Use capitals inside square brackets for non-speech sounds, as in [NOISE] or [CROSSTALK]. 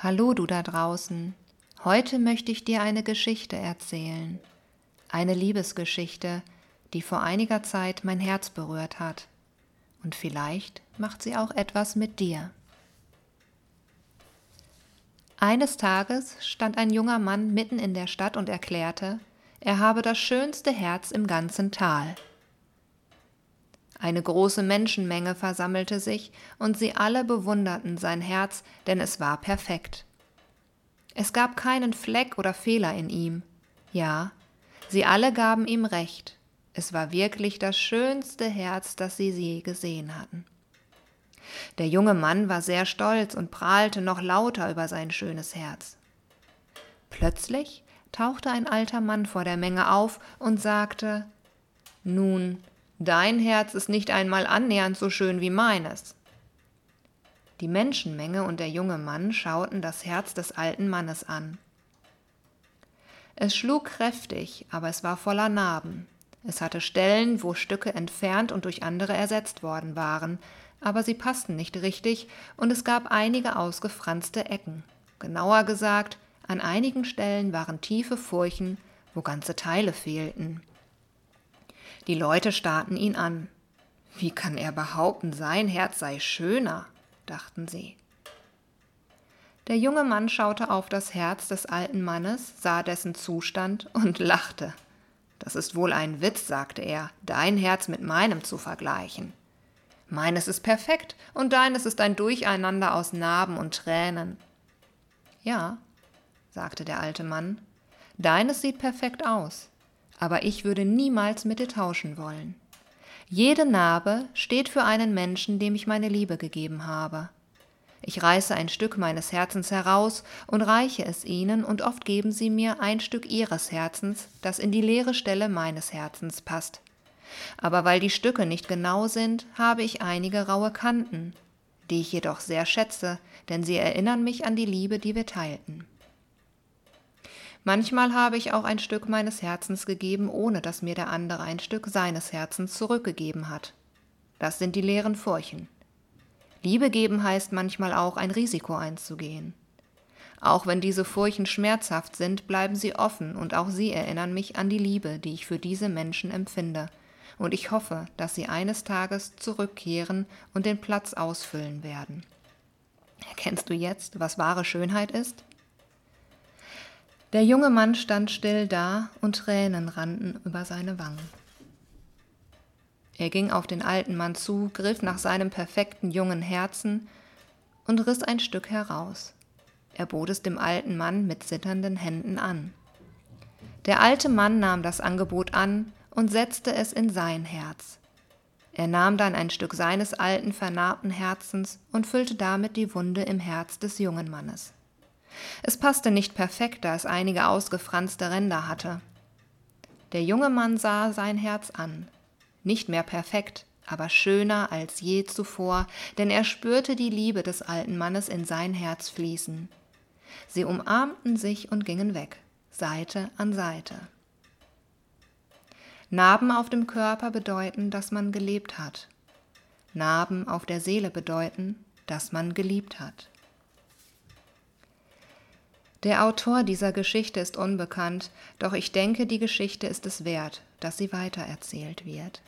Hallo du da draußen. Heute möchte ich dir eine Geschichte erzählen. Eine Liebesgeschichte, die vor einiger Zeit mein Herz berührt hat. Und vielleicht macht sie auch etwas mit dir. Eines Tages stand ein junger Mann mitten in der Stadt und erklärte, er habe das schönste Herz im ganzen Tal. Eine große Menschenmenge versammelte sich, und sie alle bewunderten sein Herz, denn es war perfekt. Es gab keinen Fleck oder Fehler in ihm. Ja, sie alle gaben ihm recht. Es war wirklich das schönste Herz, das sie je gesehen hatten. Der junge Mann war sehr stolz und prahlte noch lauter über sein schönes Herz. Plötzlich tauchte ein alter Mann vor der Menge auf und sagte Nun, Dein Herz ist nicht einmal annähernd so schön wie meines. Die Menschenmenge und der junge Mann schauten das Herz des alten Mannes an. Es schlug kräftig, aber es war voller Narben. Es hatte Stellen, wo Stücke entfernt und durch andere ersetzt worden waren, aber sie passten nicht richtig, und es gab einige ausgefranste Ecken. Genauer gesagt, an einigen Stellen waren tiefe Furchen, wo ganze Teile fehlten. Die Leute starrten ihn an. Wie kann er behaupten, sein Herz sei schöner? dachten sie. Der junge Mann schaute auf das Herz des alten Mannes, sah dessen Zustand und [LAUGHS] lachte. Das ist wohl ein Witz, sagte er, dein Herz mit meinem zu vergleichen. Meines ist perfekt und deines ist ein Durcheinander aus Narben und Tränen. Ja, sagte der alte Mann, deines sieht perfekt aus, aber ich würde niemals mit dir tauschen wollen. Jede Narbe steht für einen Menschen, dem ich meine Liebe gegeben habe. Ich reiße ein Stück meines Herzens heraus und reiche es ihnen, und oft geben sie mir ein Stück ihres Herzens, das in die leere Stelle meines Herzens passt. Aber weil die Stücke nicht genau sind, habe ich einige raue Kanten, die ich jedoch sehr schätze, denn sie erinnern mich an die Liebe, die wir teilten. Manchmal habe ich auch ein Stück meines Herzens gegeben, ohne dass mir der andere ein Stück seines Herzens zurückgegeben hat. Das sind die leeren Furchen. Liebe geben heißt manchmal auch, ein Risiko einzugehen. Auch wenn diese Furchen schmerzhaft sind, bleiben sie offen und auch sie erinnern mich an die Liebe, die ich für diese Menschen empfinde. Und ich hoffe, dass sie eines Tages zurückkehren und den Platz ausfüllen werden. Erkennst du jetzt, was wahre Schönheit ist? Der junge Mann stand still da und Tränen rannten über seine Wangen. Er ging auf den alten Mann zu, griff nach seinem perfekten jungen Herzen und riss ein Stück heraus. Er bot es dem alten Mann mit zitternden Händen an. Der alte Mann nahm das Angebot an und setzte es in sein Herz. Er nahm dann ein Stück seines alten, vernarbten Herzens und füllte damit die Wunde im Herz des jungen Mannes. Es passte nicht perfekt, da es einige ausgefranste Ränder hatte. Der junge Mann sah sein Herz an. Nicht mehr perfekt, aber schöner als je zuvor, denn er spürte die Liebe des alten Mannes in sein Herz fließen. Sie umarmten sich und gingen weg, Seite an Seite. Narben auf dem Körper bedeuten, dass man gelebt hat. Narben auf der Seele bedeuten, dass man geliebt hat. Der Autor dieser Geschichte ist unbekannt, doch ich denke, die Geschichte ist es wert, dass sie weitererzählt wird.